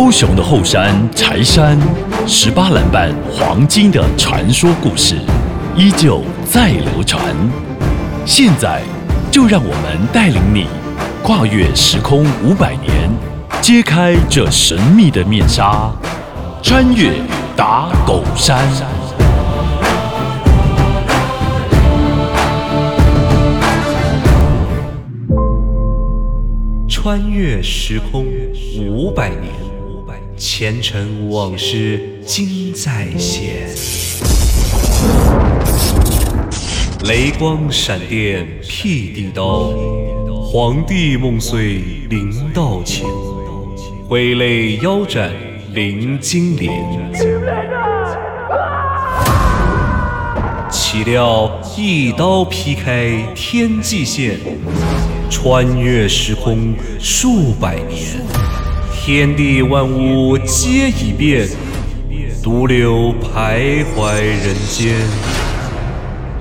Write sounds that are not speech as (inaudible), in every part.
高雄的后山柴山，十八篮瓣黄金的传说故事，依旧在流传。现在，就让我们带领你跨越时空五百年，揭开这神秘的面纱，穿越打狗山。穿越时空五百年，前尘往事今再现。雷光闪电劈地刀，皇帝梦碎临道前，挥泪腰斩临金莲。岂料一刀劈开天际线，穿越时空数百年，天地万物皆已变，独留徘徊人间。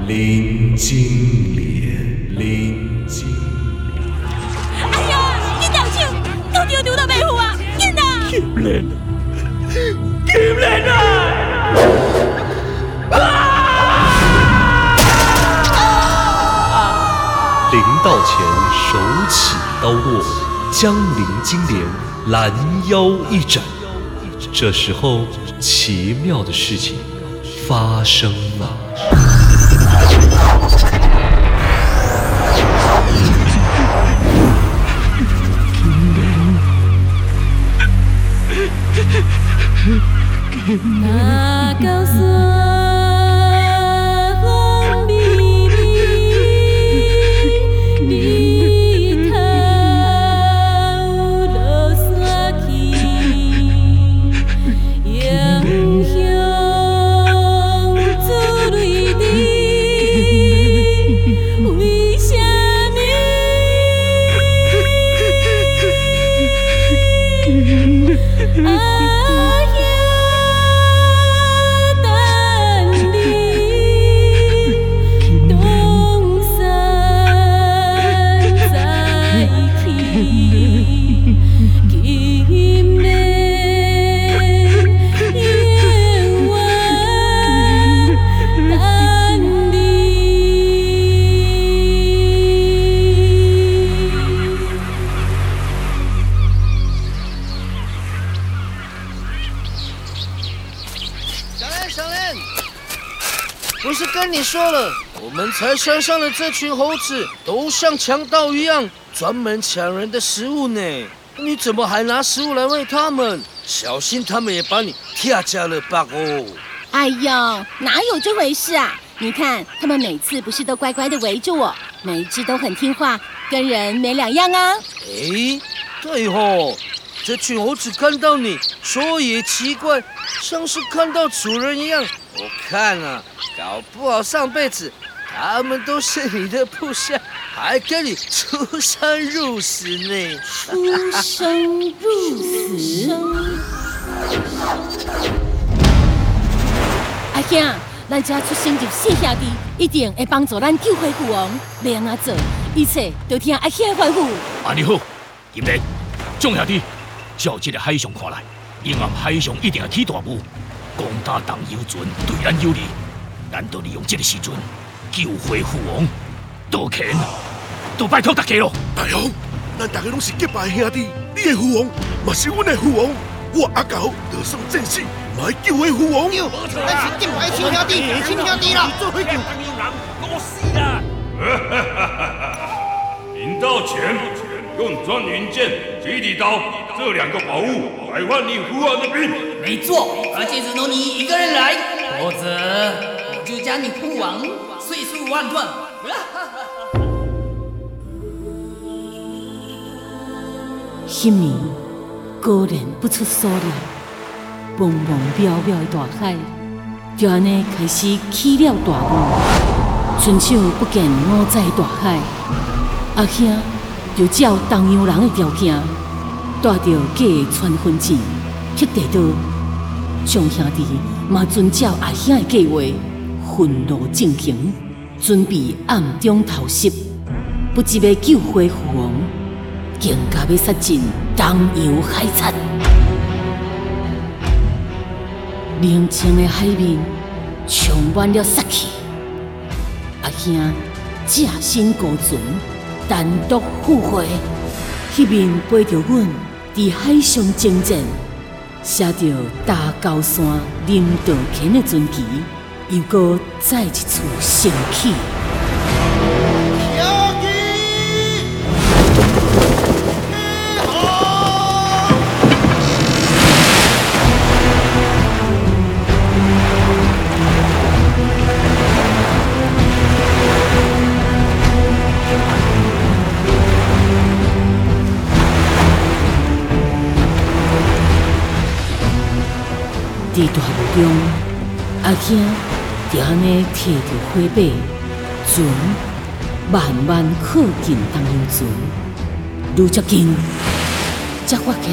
林金莲，林金莲。哎呀，你掉手，到底有丢到背后啊？紧呐！临道前手起刀落，将林金莲拦腰一斩。这时候，奇妙的事情发生了。你说了，我们才山上的这群猴子都像强盗一样，专门抢人的食物呢。你怎么还拿食物来喂他们？小心他们也把你跳家了吧哦！哎呦，哪有这回事啊？你看，他们每次不是都乖乖的围着我，每一只都很听话，跟人没两样啊。哎，对吼，这群猴子看到你，说也奇怪，像是看到主人一样。我看啊，搞不好上辈子他们都是你的部下，还跟你出生入死呢。出生入死。阿兄，咱家出生入死兄弟，一定会帮助咱救回父王。要安怎做，一切都听阿兄的吩咐。安尼好，今日众兄弟照这个海上看来，永暗海上一定会起大雾，攻打东游船对咱有利，咱就利用这个时阵救回父王。道歉，都拜托大家咯。大王，咱大家拢是结拜兄弟，你的父王嘛是阮的父王，我阿狗得胜战死，来救回父王。咱是金牌亲兄弟，亲兄弟啦！做伙救。临到前，用钻云剑、吉利刀这两个宝物来换你父王的命。没错，而且只能你一个人来，否则我就将你父王碎尸万贯。那年果然不出所料，茫茫渺渺的大海，就安尼开始起了大雾。伸手不见五载大海，阿兄就照东洋人的条件，带着假的传婚证去地道，众兄弟嘛遵照阿兄的计划，分路进行，准备暗中偷袭，不只要救回父王。更加要杀尽东洋海贼，宁静的海面充满了杀气。阿兄驾身孤船，单独赴会，那面陪着阮伫海上征战，写着大高山林道乾的传奇，又搁再一次升起。伫大雾中，阿兄就安尼摕着火把，船慢慢靠近东洋船。愈接近，才发现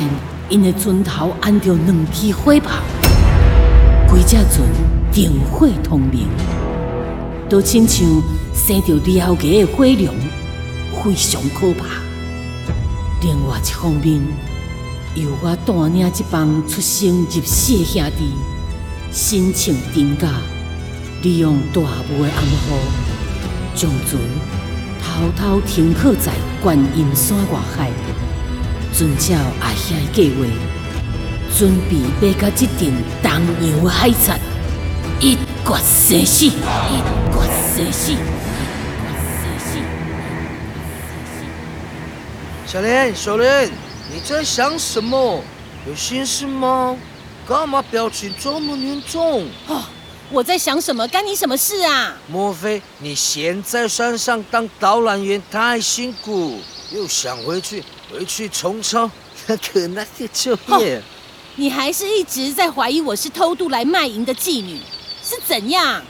因的船头安着两支火炮，规只船灯火通明，都亲像生着燎原的火龙，非常可怕。另外一方面，由我带领这帮出生入死的兄弟，身穿阵甲，利用大雾的暗号，将船偷偷停靠在观音山外海，遵照阿兄的计划，准备要甲这阵东洋海贼一决生死，一决生死。小林，小林，你在想什么？有心事吗？干嘛表情这么凝重？哦，我在想什么？干你什么事啊？莫非你嫌在山上当导览员太辛苦，又想回去回去虫巢 (laughs) 那个那个就业？你还是一直在怀疑我是偷渡来卖淫的妓女，是怎样？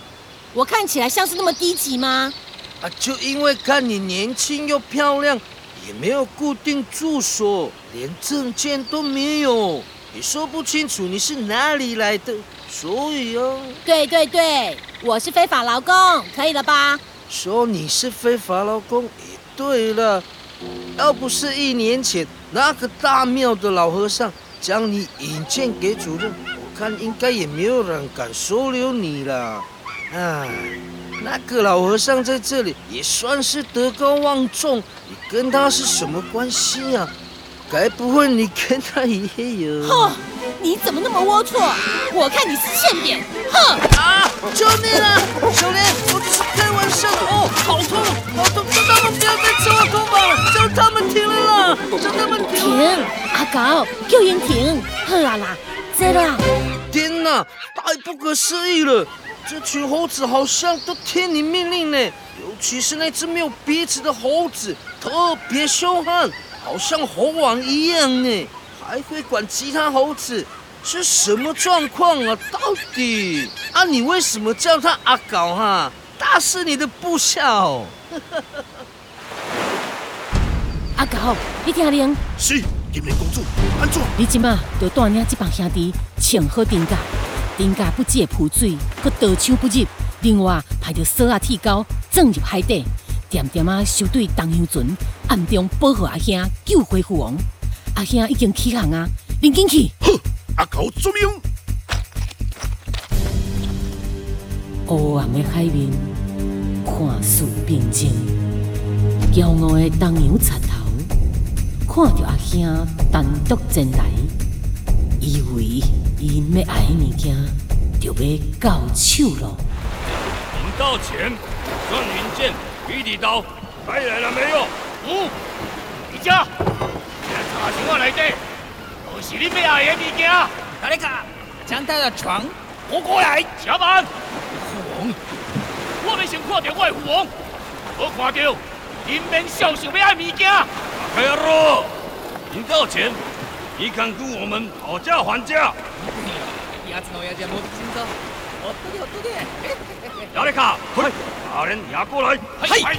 我看起来像是那么低级吗？啊，就因为看你年轻又漂亮。也没有固定住所，连证件都没有，也说不清楚你是哪里来的，所以哦。对对对，我是非法劳工，可以了吧？说你是非法劳工也对了，要不是一年前那个大庙的老和尚将你引荐给主任，我看应该也没有人敢收留你了。唉。那个老和尚在这里也算是德高望重，你跟他是什么关系啊？该不会你跟他也有？哼，你怎么那么龌龊？我看你是欠扁！哼！啊！救命啊！小莲，我只是开玩笑的哦，好痛，好痛！叫他们不要再吃我头发了，叫他们停了啦！叫他们停！停！阿狗，叫人停！好啦啦，这啦！天哪，太不可思议了！这群猴子好像都听你命令呢，尤其是那只没有鼻子的猴子，特别凶悍，好像猴王一样呢，还会管其他猴子，是什么状况啊？到底啊，你为什么叫他阿狗哈？他是你的部下哦。(laughs) 阿狗，你听令。是，金莲公主，安怎？你今嘛就带领这帮兄弟穿好阵甲。丁家不会扑水，阁刀枪不入。另外，派着锁啊铁钩钻入海底，点点啊收对东洋船，暗中保护阿兄救回父王。阿兄已经起航啊，您紧去。好，阿狗遵命。黑暗的海面看似平静，骄傲的东洋贼头看着阿兄单独前来，以为。伊要爱物件，就要到手咯。临到前，转云剑、玉帝刀带来了没有？嗯，李家，在茶箱啊内底，都是你要爱的物件。大力哥，将他的床拖过来。下班。父王，我们先看到我我的父王，我看到人民小想要爱物件。开路！你道歉，你敢跟我们讨价还价？亚历卡，快，把人押过来。嘿，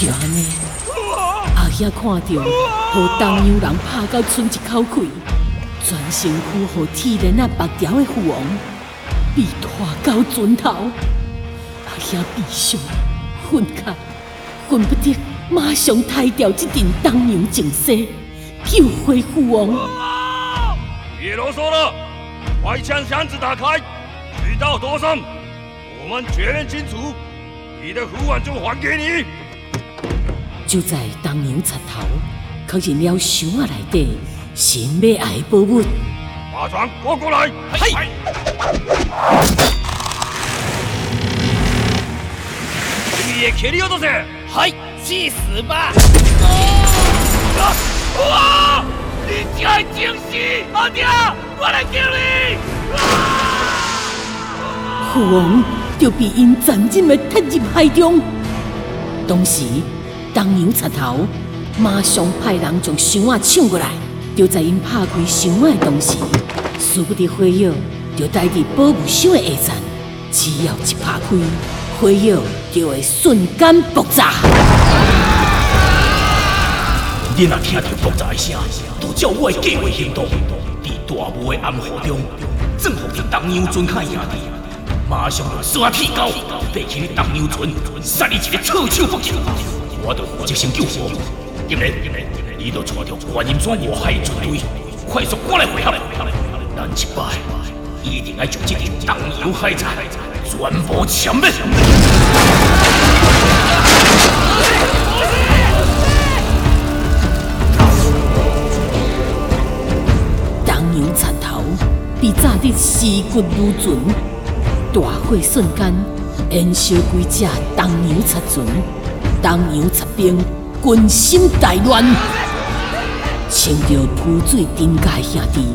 就安尼，阿兄看到，互东洋人拍到剩一口气，全身躯互铁链啊绑条的父王，被拖到船头。阿兄悲伤、愤慨，恨不得马上抬掉这阵东洋情势，救回父王。别啰嗦了，快将箱子打开，渠道多深，我们确认清楚，你的父王就还给你。就在东洋贼头确认了箱啊内底神秘爱的宝物，马船过过来。嘿，你也开了多少？嘿，去死吧！啊！你真惊喜，阿爹，我来救你！父王就被因残忍的踢入海中。当时，东洋贼头马上派人将箱仔抢过来。就在因拍开箱仔的同时，殊不知火药就带伫保护箱的下层，只要一拍开，火药就会瞬间爆炸。你若听到爆炸的声，就照我的计划行动。伫大雾的暗河中，正好伫东洋船卡兄弟，马上用刷铁镐爬起你东洋船，杀你一个措手不及。我着负责先救火。今日，你着带着观音山外海的船队，快速赶来会合。咱一摆一定要将这阵东洋海产全部歼灭。东洋贼头被炸得尸骨如存，大火瞬间燃烧几只东洋贼船，东洋贼兵军心大乱，穿着浮水顶界兄弟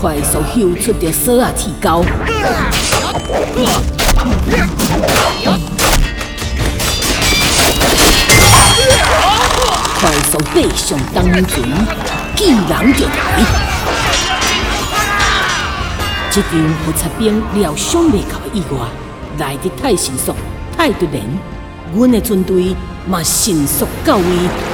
快速秀出着锁啊铁镐，快速爬上东洋船，见人就来。这场互贼兵料想袂到的意外，来得太迅速、太突然，阮的军队嘛迅速到位。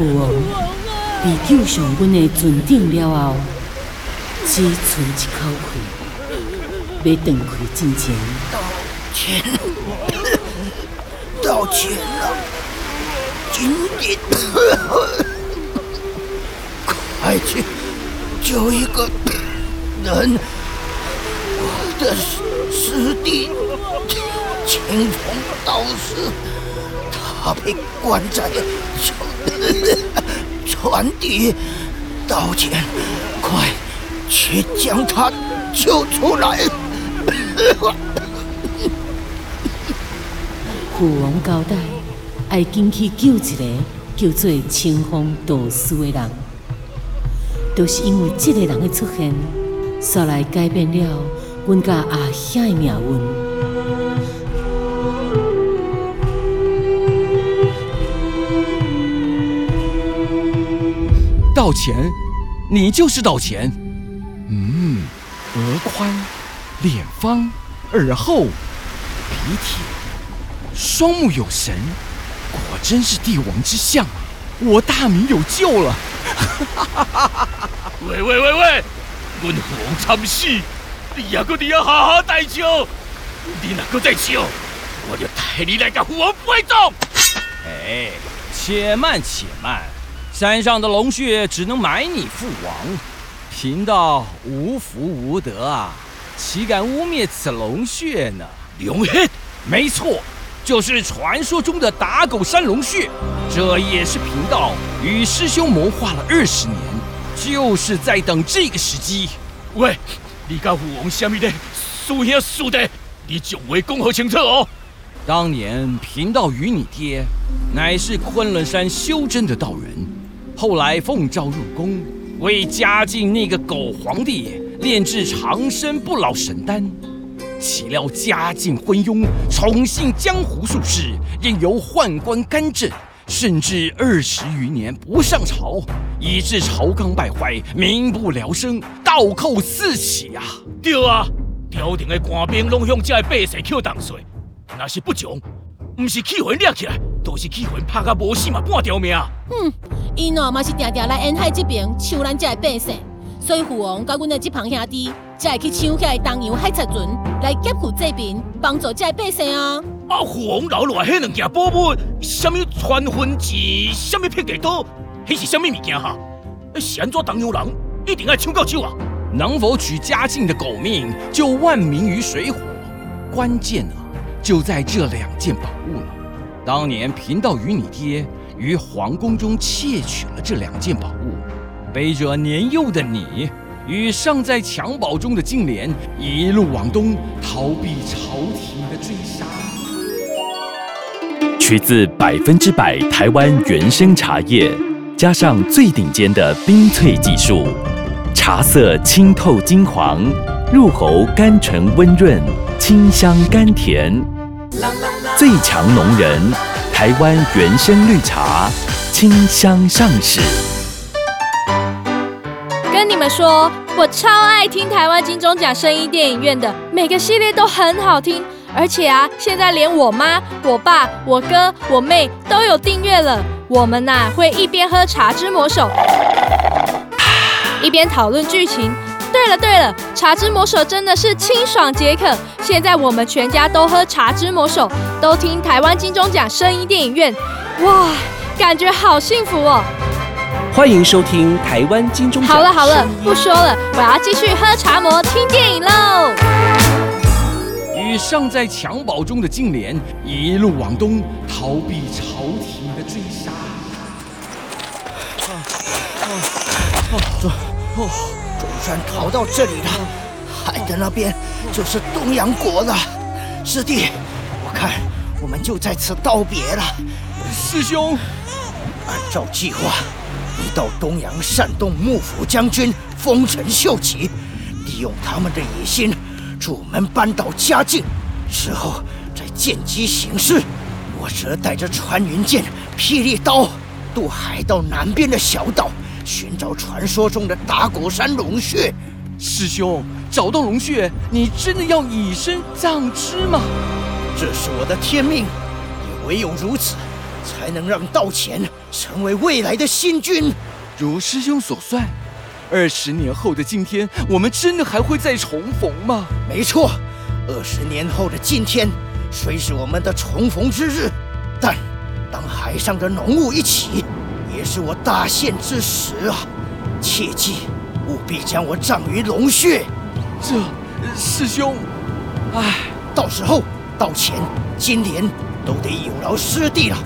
王被救上阮的船顶了后，只剩一口气，要断开之前，歉，道歉了，今天快去救一个人，我的师弟青虫道士，他被关在船底，道歉，快去将他救出来。(laughs) 父王交代，要进去救一个叫做清风道士的人，就是因为这个人的出现，煞来改变了阮甲阿兄的命运。道前，你就是道前。嗯，额宽，脸方，耳厚，鼻挺，双目有神，果真是帝王之相啊！我大明有救了！喂喂喂喂，阮父王惨死，你也搁伫遐好好待笑，你若搁再笑，我就带你来甲父王陪葬。哎，且慢且慢，山上的龙血只能埋你父王，贫道无福无德啊，岂敢污蔑此龙血呢？龙血，没错，就是传说中的打狗山龙血，这也是贫道与师兄谋划了二十年，就是在等这个时机。喂，你甲父王什么的，输兄输的，你将话讲好清楚哦。当年贫道与你爹，乃是昆仑山修真的道人，后来奉诏入宫，为嘉靖那个狗皇帝炼制长生不老神丹。岂料嘉靖昏庸，宠信江湖术士，任由宦官干政，甚至二十余年不上朝，以致朝纲败坏，民不聊生，倒寇四起啊！对啊，朝廷的官兵拢向这百姓扣重税，若是不从，不是气魂掠起来，就是气魂拍甲无死嘛半条命。哼，伊喏嘛是定定来沿海这边抢咱这的百姓，所以父王甲阮的这旁兄弟才会去抢起来东洋海贼船来劫富济贫，帮助这的百姓啊。啊，父王留落来迄两件宝物，什么传婚纸，什么劈地刀，迄是什么物件哈？是安怎东洋人一定要抢到手啊？能否取嘉靖的狗命，救万民于水火？关键啊，就在这两件宝物了。当年贫道与你爹于皇宫中窃取了这两件宝物，背着年幼的你与尚在襁褓中的金莲，一路往东，逃避朝廷的追杀。取自百分之百台湾原生茶叶，加上最顶尖的冰萃技术，茶色清透金黄，入喉甘醇温润，清香甘甜，最强浓人，台湾原生绿茶，清香上市。跟你们说，我超爱听台湾金钟奖声音电影院的，每个系列都很好听。而且啊，现在连我妈、我爸、我哥、我妹都有订阅了。我们呐、会一边喝《茶之魔手》，一边讨论剧情。对了对了，《茶之魔手》真的是清爽解渴。现在我们全家都喝《茶之魔手》，都听台湾金钟奖声音电影院，哇，感觉好幸福哦！欢迎收听台湾金钟奖。好了好了，不说了，我要继续喝茶魔听电影喽。与尚在襁褓中的金莲一路往东，逃避朝廷的追杀。总总算逃到这里了，海的那边就是东洋国了。师弟，我看我们就在此道别了。师兄，按照计划，你到东洋煽动幕府将军丰臣秀吉，利用他们的野心，助我们扳倒嘉靖，之后再见机行事。我则带着穿云箭、霹雳刀，渡海到南边的小岛，寻找传说中的打鼓山龙穴。师兄，找到龙穴，你真的要以身葬之吗？这是我的天命，也唯有如此，才能让道乾成为未来的新君。如师兄所算，二十年后的今天，我们真的还会再重逢吗？没错，二十年后的今天，虽是我们的重逢之日，但当海上的浓雾一起，也是我大限之时啊！切记，务必将我葬于龙穴。这，师兄，唉，到时候道前、金莲都得有劳师弟了。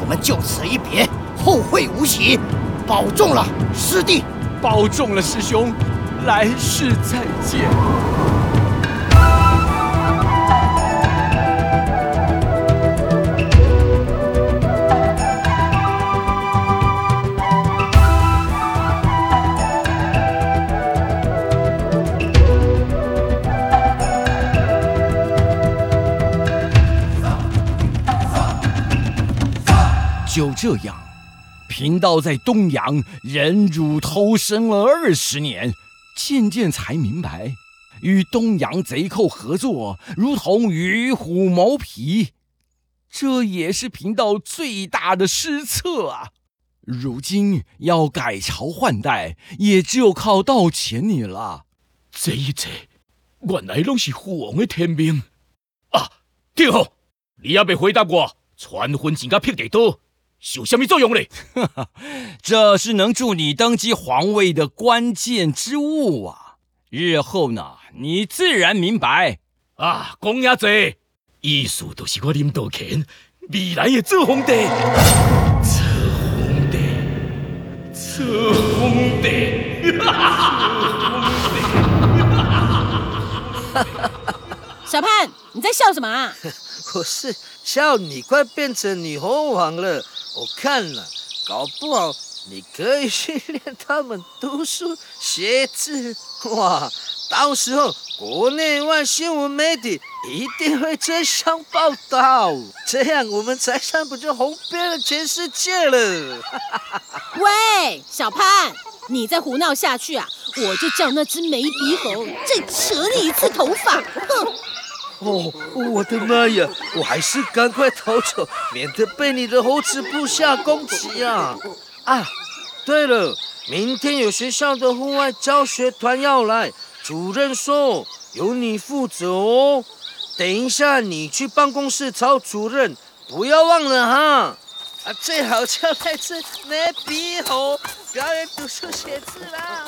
我们就此一别，后会无期。保重了，师弟。保重了，师兄，来世再见。就这样，贫道在东阳忍辱偷生了二十年，渐渐才明白，与东阳贼寇合作，如同与虎谋皮，这也是贫道最大的失策啊！如今要改朝换代，也只有靠道前你了。这一切，原来拢是虎王的天命啊！天后，你也未回答我，传婚钱甲劈地刀，有什么作用嘞？(laughs) 这是能助你登基皇位的关键之物啊！日后呢，你自然明白啊。讲呀嘴，意思就是我林道乾未来的做皇帝，做皇帝，做皇帝。(laughs) 小潘，你在笑什么啊？(laughs) 我是笑你快变成女猴王了。我看了，搞不好你可以训练他们读书写字，(laughs) 哇！到时候国内外新闻媒体一定会争相报道，这样我们财商不就红遍了全世界了？(laughs) 喂，小潘，你再胡闹下去啊，我就叫那只没鼻猴再扯你一次头发！哼！哦，我的妈呀！我还是赶快逃走，免得被你的猴子部下攻击啊！啊，对了，明天有学校的户外教学团要来，主任说由你负责哦。等一下你去办公室找主任，不要忘了哈。啊，最好叫那只没鼻猴表演读书写字啦。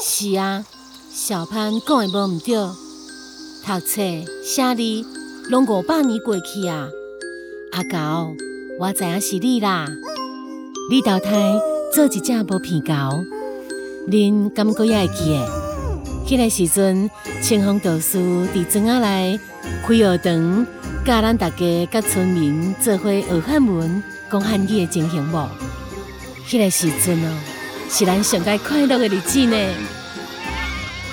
是啊，小潘讲的无唔对。读册、写字，拢五百年过去啊！阿狗，我知影是你啦。你投胎做一只无鼻狗，恁敢阁还会记诶？迄个时阵，清风导师伫庄仔内开学堂，教咱大家甲村民做伙学汉文、讲汉语诶情形无？迄个时阵哦，是咱上该快乐诶日子呢。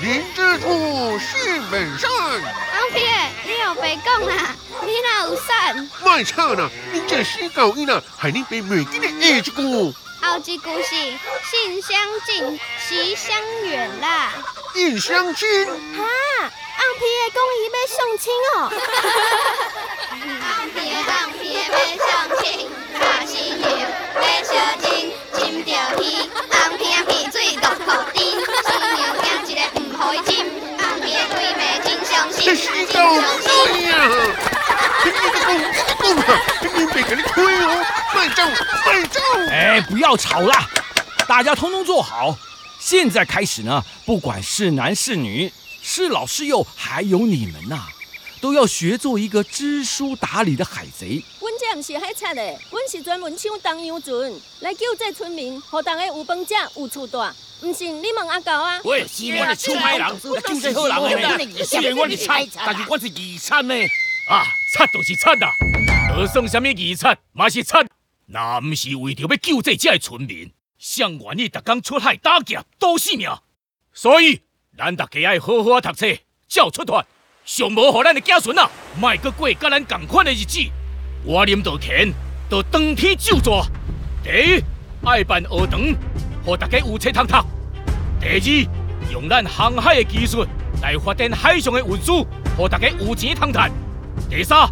林之初，性本善。阿皮，你又白讲啦？你哪有善？卖吵啦！你这死狗囡啦，害你被媒体的下一句。后一句是信相近，习相远啦。信相亲？哈，阿皮的讲伊要相亲哦。(laughs) 阿皮的阿皮的要相亲，那是给你推哦！慢走，慢走！哎，不要吵了，大家通通坐好。现在开始呢，不管是男是女，是老是幼，还有你们呐，都要学做一个知书达理的海贼。阮这不是海贼的，阮是专门抢东洋船来救济村民，让大家有饭吃，有厝住。唔信你问阿狗啊？喂，是我的抢歹人，救济好人的。虽然我是贼，但是我是二产呢。啊，贼就是贼啦，就算什么遗产，嘛是贼。那不是为着要救济这村民，谁愿意逐工出海打劫赌性命？所以，咱大家要好好读册，照出团，上无互咱的子孙啊，卖阁过甲咱共款的日子。我林道乾，就当天就抓。第一，爱办学堂。让大家有册通读。第二，用咱航海的技术来发展海上的运输，让大家有钱通赚。第三，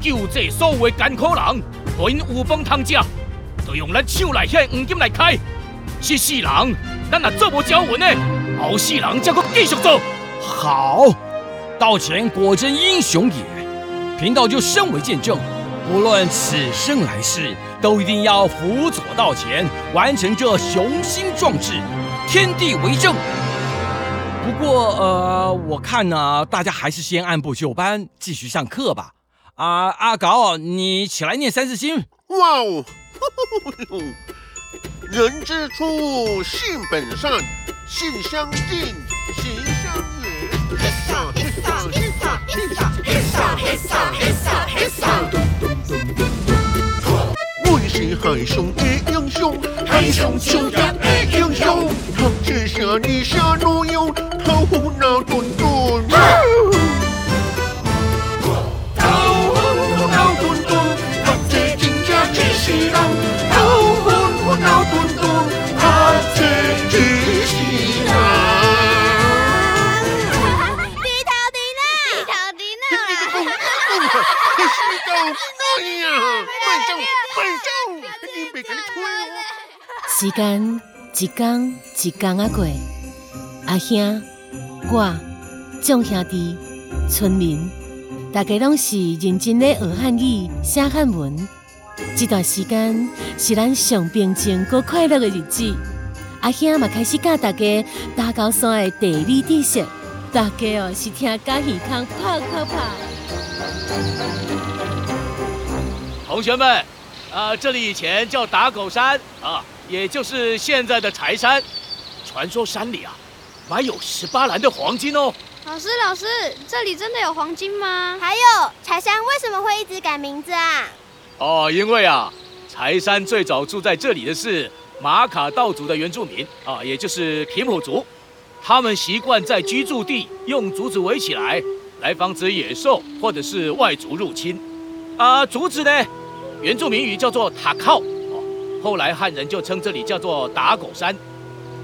救济所有的艰苦人，让因有饭通食，就用咱手内遐黄金来开。这世人，咱若做无交文的，后世人才阁继续做。好，道前果真英雄也，贫道就身为见证。不论此生来世，都一定要辅佐道前，完成这雄心壮志，天地为证。不过，呃，我看呢，大家还是先按部就班，继续上课吧。啊，阿搞，你起来念三字经。哇哦！(laughs) 人之初，性本善，性相近，习相远。是海上的英雄，海上救人的英雄，他只下你下路用，脑顿顿，头脑顿顿，他这真正只是人，头脑顿顿，他这只是人。你的公公啊，可是你搞哎呀，慢走慢走，你别跟你推我。时间一天一天啊过，阿兄、我、众兄弟、村民，大家拢是认真咧学汉语、写汉文。这段时间是咱上平静、过快乐的日子。阿兄嘛开始教大家打高山的地理知识，大家哦是听甲耳康啪啪啪。同学们，啊，这里以前叫打狗山啊，也就是现在的柴山。传说山里啊，埋有十八篮的黄金哦。老师，老师，这里真的有黄金吗？还有，柴山为什么会一直改名字啊？哦，因为啊，柴山最早住在这里的是马卡道族的原住民啊，也就是平埔族。他们习惯在居住地用竹子围起来，来防止野兽或者是外族入侵。啊，竹子呢，原住民语叫做塔靠，哦，后来汉人就称这里叫做打狗山。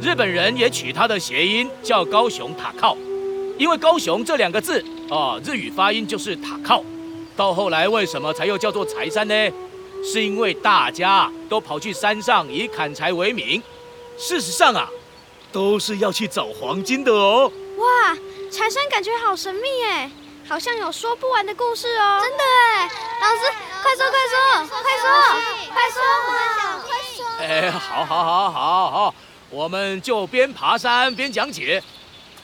日本人也取它的谐音叫高雄塔靠，因为高雄这两个字啊，日语发音就是塔靠。到后来为什么才又叫做柴山呢？是因为大家都跑去山上以砍柴为名。事实上啊，都是要去找黄金的哦。哇，柴山感觉好神秘哎，好像有说不完的故事哦。真的哎，老师，快说快说快说快说快说！哎，好，好，好，好，好，我们就边爬山边讲解。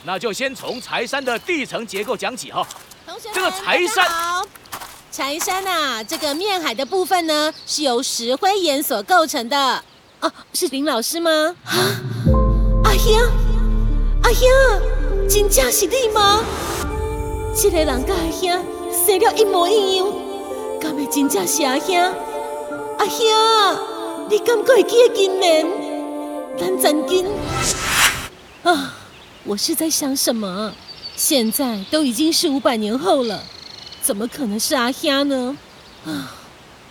那就先从柴山的地层结构讲起哈。同学这个柴山。柴山啊，这个面海的部分呢，是由石灰岩所构成的。哦，是林老师吗？啊，阿兄，阿兄，真正是你吗？这个人跟阿兄生了一模一样，敢会真正是阿兄？阿兄，你敢会记得今年？咱真金啊！我是在想什么？现在都已经是五百年后了。怎么可能是阿虾呢？啊，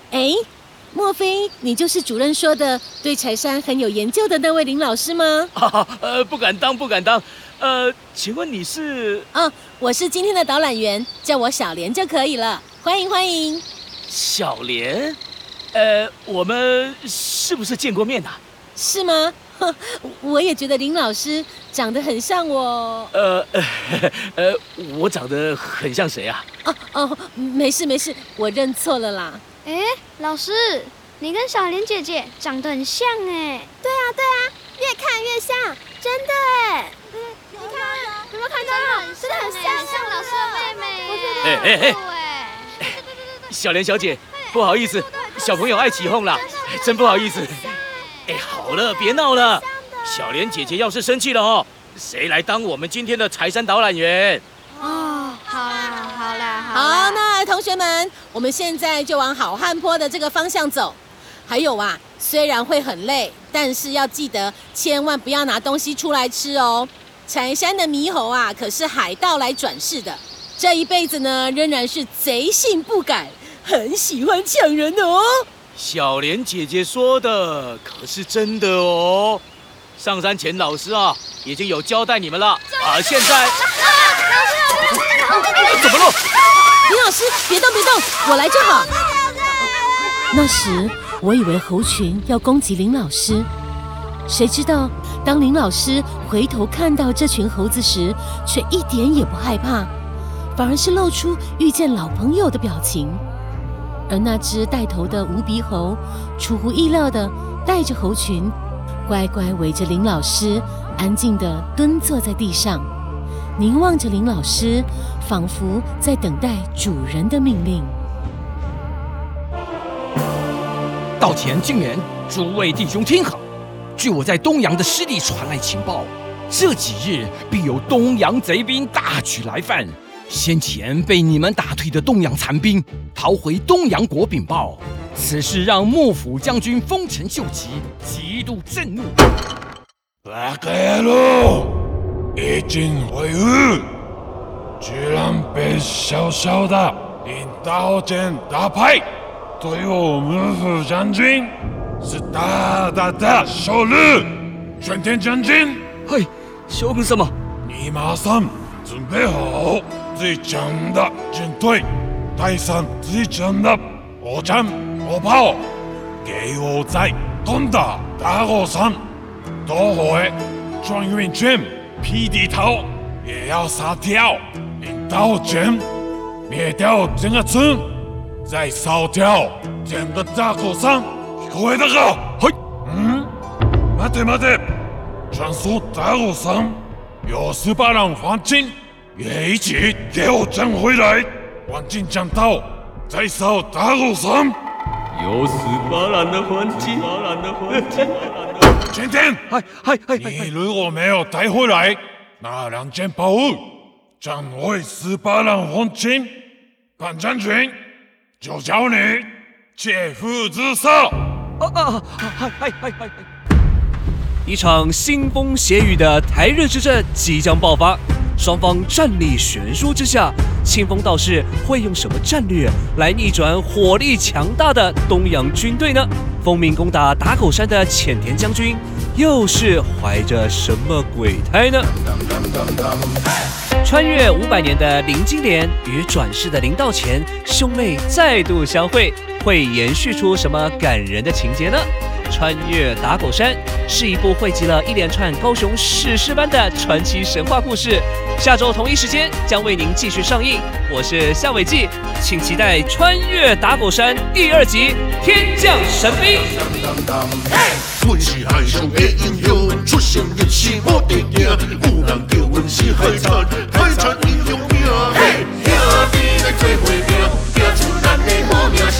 哎，莫非你就是主任说的对柴山很有研究的那位林老师吗？啊，呃，不敢当，不敢当。呃，请问你是？啊，我是今天的导览员，叫我小莲就可以了。欢迎欢迎。小莲，呃，我们是不是见过面呐？是吗？(laughs) 我也觉得林老师长得很像我。呃呃 (laughs) 呃，我长得很像谁啊？哦哦，没事没事，我认错了啦。哎，老师，你跟小莲姐姐长得很像哎。对啊对啊，越看越像，真的哎。你看，有没有看到？真的很像，像老师的妹妹。哎哎哎！小莲小姐，不好意思，小朋友爱起哄了，真不好意思。哎，好了，别闹了。小莲姐姐要是生气了哦，谁来当我们今天的财山导览员？哦，好啦，好啦，好。那同学们，我们现在就往好汉坡的这个方向走。还有啊，虽然会很累，但是要记得千万不要拿东西出来吃哦。柴山的猕猴啊，可是海盗来转世的，这一辈子呢，仍然是贼性不改，很喜欢抢人的哦。小莲姐姐说的可是真的哦，上山前老师啊已经有交代你们了啊，现在怎么了？林老师别动别动，我来就好。那时我以为猴群要攻击林老师，谁知道当林老师回头看到这群猴子时，却一点也不害怕，反而是露出遇见老朋友的表情。而那只带头的无鼻猴，出乎意料的带着猴群，乖乖围着林老师，安静的蹲坐在地上，凝望着林老师，仿佛在等待主人的命令。稻田经人，诸位弟兄听好，据我在东阳的师弟传来情报，这几日必有东洋贼兵大举来犯。先前被你们打退的东洋残兵逃回东洋国禀报，此事让幕府将军丰臣秀吉极度震怒。八个路已经回屋，居然被小小的领刀剑打败，对我幕府将军是大大的羞辱。玄天将军，嘿，凶什么？你马上准备好。最强的军队第三最强的火枪火炮给我在攻打大后山夺回转运军劈地头也要杀掉领导权灭掉整个村再烧掉整个大后山各位大哥嘿嗯没得没得传说大后山有十八郎黄金也一起给我捡回来，黄金讲到，再烧大火山。有十八人的黄金，十八人的黄金。(laughs) 今天，嗨嗨嗨你如果没有带回来那两件宝物，将会十八人黄金，潘将军就叫你切腹自杀。啊啊！嗨嗨嗨嗨！一场腥风血雨的台日之战即将爆发，双方战力悬殊之下，清风道士会用什么战略来逆转火力强大的东洋军队呢？奉命攻打打狗山的浅田将军又是怀着什么鬼胎呢？穿越五百年的林金莲与转世的林道乾兄妹再度相会，会延续出什么感人的情节呢？穿越打狗山是一部汇集了一连串高雄史诗般的传奇神话故事，下周同一时间将为您继续上映。我是夏伟记，请期待《穿越打狗山》第二集《天降神兵》。阮是海上的英雄，出生入死我得惊，有人叫阮是海贼，海贼英雄命。嘿，兄弟来做伙拼，拼出咱的好名声。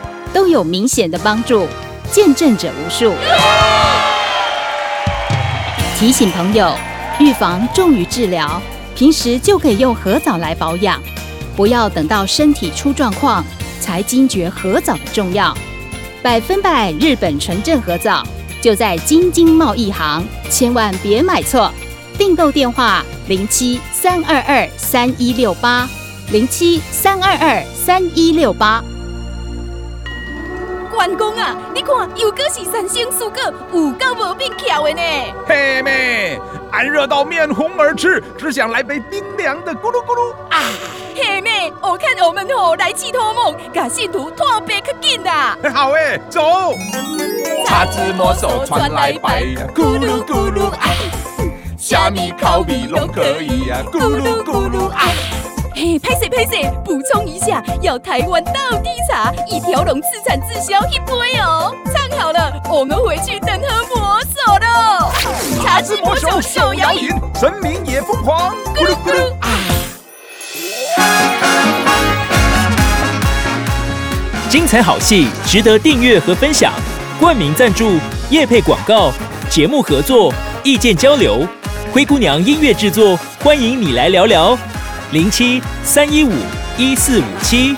都有明显的帮助，见证者无数。提醒朋友，预防重于治疗，平时就可以用河藻来保养，不要等到身体出状况才惊觉河藻的重要。百分百日本纯正河藻就在京津贸易行，千万别买错。订购电话：零七三二二三一六八零七三二二三一六八。关公啊，你看又搁是三星素果，有够无变巧的呢。嘿妹，俺热到面红耳赤，只想来杯冰凉的咕噜咕噜啊！嘿妹，我看我们吼来去托梦，把信徒托别可紧啦。好诶，走。叉子魔手传来白，咕噜咕噜啊！虾米烤米拢可以呀，咕噜咕噜啊！嘿，拍谁拍谁，补充一下，要台湾道地茶，一条龙自产自销一杯哦。唱好了，我们回去等喝魔手喽。茶之魔手手摇饮，神明也疯狂，咕噜咕噜啊！精彩好戏值得订阅和分享，冠名赞助、业配广告、节目合作、意见交流，灰姑娘音乐制作，欢迎你来聊聊。零七三一五一四五七。